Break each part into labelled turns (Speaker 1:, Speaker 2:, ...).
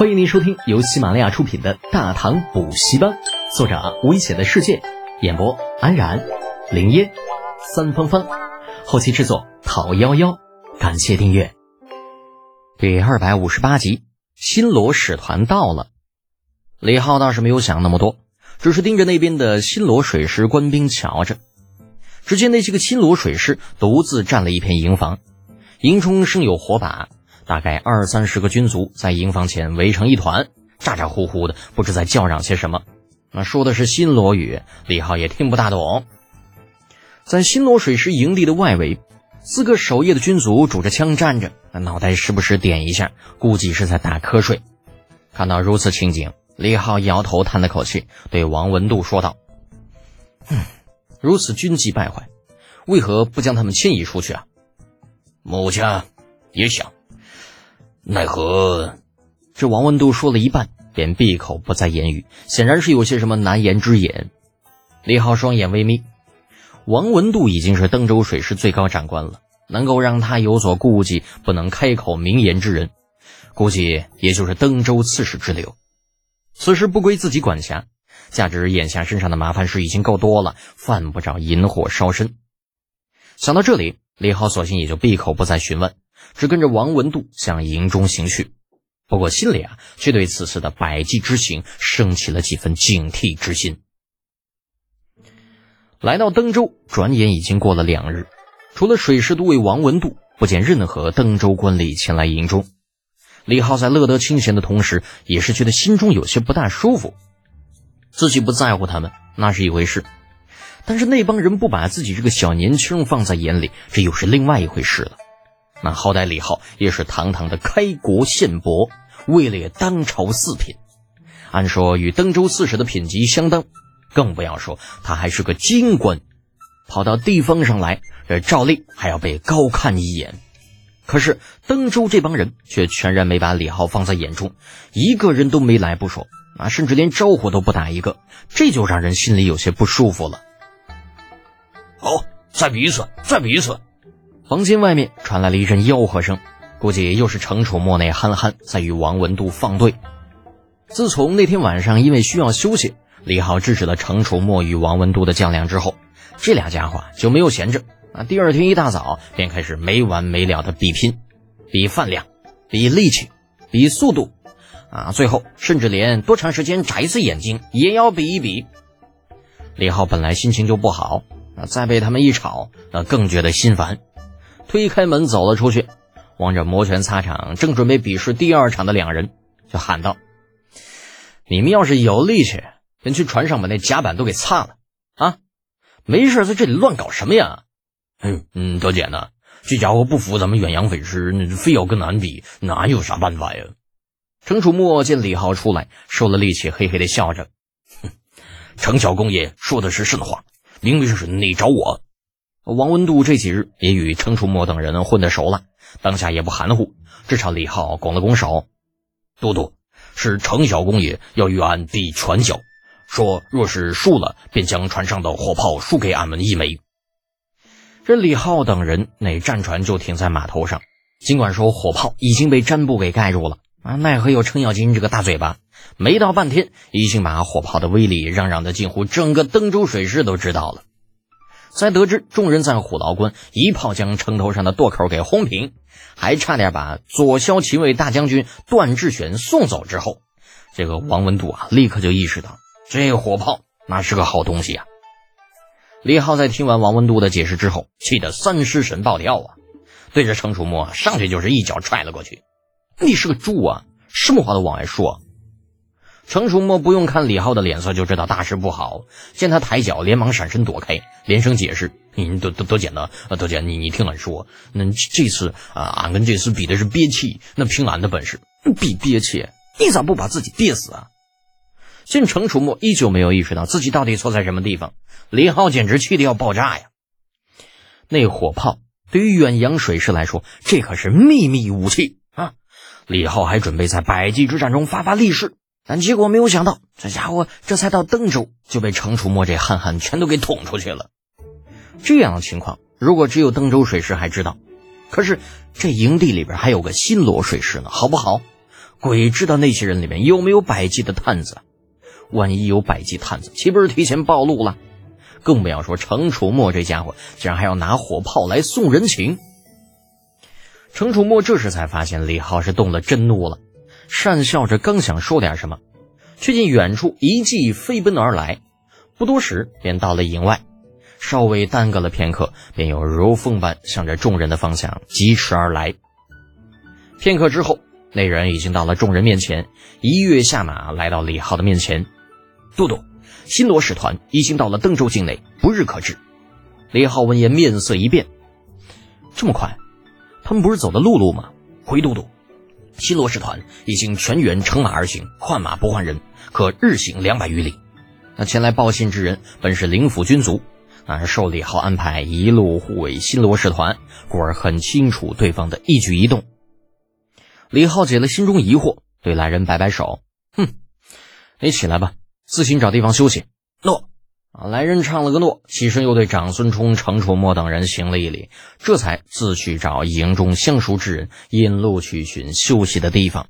Speaker 1: 欢迎您收听由喜马拉雅出品的《大唐补习班》，作者危险的世界，演播安然、林烟、三芳芳，后期制作讨幺幺，感谢订阅。第二百五十八集，新罗使团到了。李浩倒是没有想那么多，只是盯着那边的新罗水师官兵瞧着。只见那些个新罗水师独自占了一片营房，营中生有火把。大概二三十个军卒在营房前围成一团，咋咋呼呼的，不知在叫嚷些什么。那说的是新罗语，李浩也听不大懂。在新罗水师营地的外围，四个守夜的军卒拄着枪站着，那脑袋时不时点一下，估计是在打瞌睡。看到如此情景，李浩摇头叹了口气，对王文度说道：“嗯，如此军纪败坏，为何不将他们迁移出去啊？”
Speaker 2: 母亲也想。奈何？
Speaker 1: 这王文度说了一半，便闭口不再言语，显然是有些什么难言之隐。李浩双眼微眯，王文度已经是登州水师最高长官了，能够让他有所顾忌、不能开口明言之人，估计也就是登州刺史之流。此事不归自己管辖，加之眼下身上的麻烦事已经够多了，犯不着引火烧身。想到这里，李浩索性也就闭口不再询问。只跟着王文度向营中行去，不过心里啊，却对此次的百计之行升起了几分警惕之心。来到登州，转眼已经过了两日，除了水师都尉王文度，不见任何登州官吏前来营中。李浩在乐得清闲的同时，也是觉得心中有些不大舒服。自己不在乎他们，那是一回事；但是那帮人不把自己这个小年轻放在眼里，这又是另外一回事了。那好歹李浩也是堂堂的开国宪伯，位列当朝四品，按说与登州刺史的品级相当，更不要说他还是个京官，跑到地方上来，这照例还要被高看一眼。可是登州这帮人却全然没把李浩放在眼中，一个人都没来不说，啊，甚至连招呼都不打一个，这就让人心里有些不舒服了。
Speaker 2: 好，再比一次，再比一次。
Speaker 1: 房间外面传来了一阵吆喝声，估计又是程楚墨那憨憨在与王文度放对。自从那天晚上因为需要休息，李浩制止了程楚墨与王文度的较量之后，这俩家伙就没有闲着啊！第二天一大早便开始没完没了的比拼，比饭量，比力气，比速度，啊，最后甚至连多长时间眨一次眼睛也要比一比。李浩本来心情就不好，啊，再被他们一吵，那更觉得心烦。推开门走了出去，望着摩拳擦掌、正准备比试第二场的两人，就喊道：“你们要是有力气，先去船上把那甲板都给擦了啊！没事在这里乱搞什么呀？”“
Speaker 2: 嗯嗯，多姐呢？这家伙不服咱们远洋匪师，那非要跟俺比，哪有啥办法呀？”
Speaker 1: 程楚墨见李浩出来，收了力气，嘿嘿的笑着：“
Speaker 2: 哼，程小公爷说的是甚话？明明是你找我。”
Speaker 1: 王文度这几日也与程楚墨等人混得熟了，当下也不含糊，只朝李浩拱了拱手：“
Speaker 2: 都督，是程小公爷要与俺比拳脚，说若是输了，便将船上的火炮输给俺们一枚。”
Speaker 1: 这李浩等人那战船就停在码头上，尽管说火炮已经被毡布给盖住了啊，奈何有程咬金这个大嘴巴，没到半天，已经把火炮的威力嚷嚷的近乎整个登州水师都知道了。在得知众人在虎牢关一炮将城头上的垛口给轰平，还差点把左骁骑卫大将军段志选送走之后，这个王文度啊，立刻就意识到这火炮那是个好东西啊。李浩在听完王文度的解释之后，气得三尸神暴跳啊，对着程楚墨上去就是一脚踹了过去。你是个猪啊，什么话都往外说。程楚墨不用看李浩的脸色就知道大事不好，见他抬脚，连忙闪身躲开，连声解释：“你多多多姐呢？多姐，你你听俺说，那这次啊，俺跟这次比的是憋气，那凭俺的本事比憋气，你咋不把自己憋死啊？”见程楚墨依旧没有意识到自己到底错在什么地方，李浩简直气得要爆炸呀！那火炮对于远洋水师来说，这可是秘密武器啊！李浩还准备在百济之战中发发力势。但结果没有想到，这家伙这才到登州，就被程楚墨这憨憨全都给捅出去了。这样的情况，如果只有登州水师还知道，可是这营地里边还有个新罗水师呢，好不好？鬼知道那些人里面有没有百济的探子？万一有百济探子，岂不是提前暴露了？更不要说程楚墨这家伙，竟然还要拿火炮来送人情。程楚墨这时才发现李浩是动了真怒了，讪笑着刚想说点什么，却见远处一骑飞奔而来，不多时便到了营外。稍微耽搁了片刻，便又如风般向着众人的方向疾驰而来。片刻之后，那人已经到了众人面前，一跃下马，来到李浩的面前。都督，新罗使团已经到了登州境内，不日可至。李浩闻言，面色一变：“这么快？他们不是走的陆路吗？”回都督，新罗使团已经全员乘马而行，换马不换人，可日行两百余里。那前来报信之人，本是灵府军卒。啊，受李浩安排一路护卫新罗使团，故而很清楚对方的一举一动。李浩解了心中疑惑，对来人摆摆手：“哼，你起来吧，自行找地方休息。”诺。啊，来人唱了个诺，起身又对长孙冲、程楚墨等人行了一礼，这才自去找营中相熟之人，引路去寻休息的地方。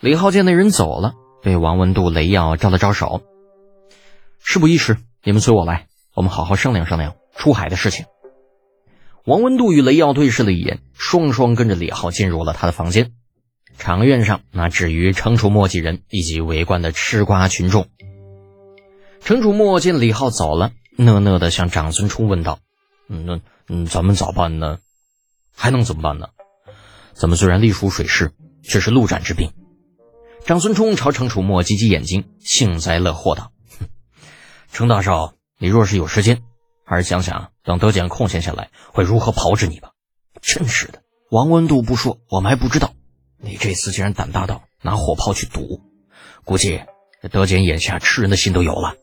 Speaker 1: 李浩见那人走了，对王文度、雷耀招了招手：“事不宜迟。”你们随我来，我们好好商量商量出海的事情。王文度与雷耀对视了一眼，双双跟着李浩进入了他的房间。场院上，那至于程楚墨几人以及围观的吃瓜群众。程楚墨见李浩走了，讷讷的向长孙冲问道：“，那嗯，咱们咋办呢？还能怎么办呢？咱们虽然隶属水师，却是陆战之兵。”长孙冲朝程楚墨挤挤眼睛，幸灾乐祸道。程大少，你若是有时间，还是想想等德简空闲下来会如何炮制你吧。真是的，王文度不说，我们还不知道。你这次竟然胆大到拿火炮去赌，估计德简眼下吃人的心都有了。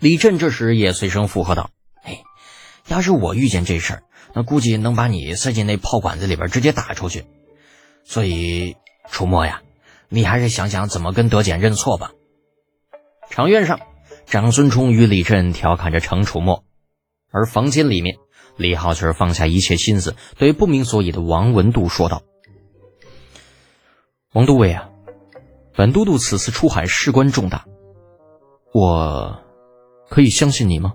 Speaker 1: 李振这时也随声附和道：“哎，要是我遇见这事儿，那估计能把你塞进那炮管子里边，直接打出去。所以，楚墨呀，你还是想想怎么跟德简认错吧。”场院上。长孙冲与李振调侃着程楚墨，而房间里面，李浩却放下一切心思，对不明所以的王文度说道：“王都尉啊，本都督此次出海事关重大，我可以相信你吗？”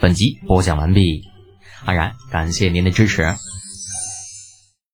Speaker 1: 本集播讲完毕，安然感谢您的支持。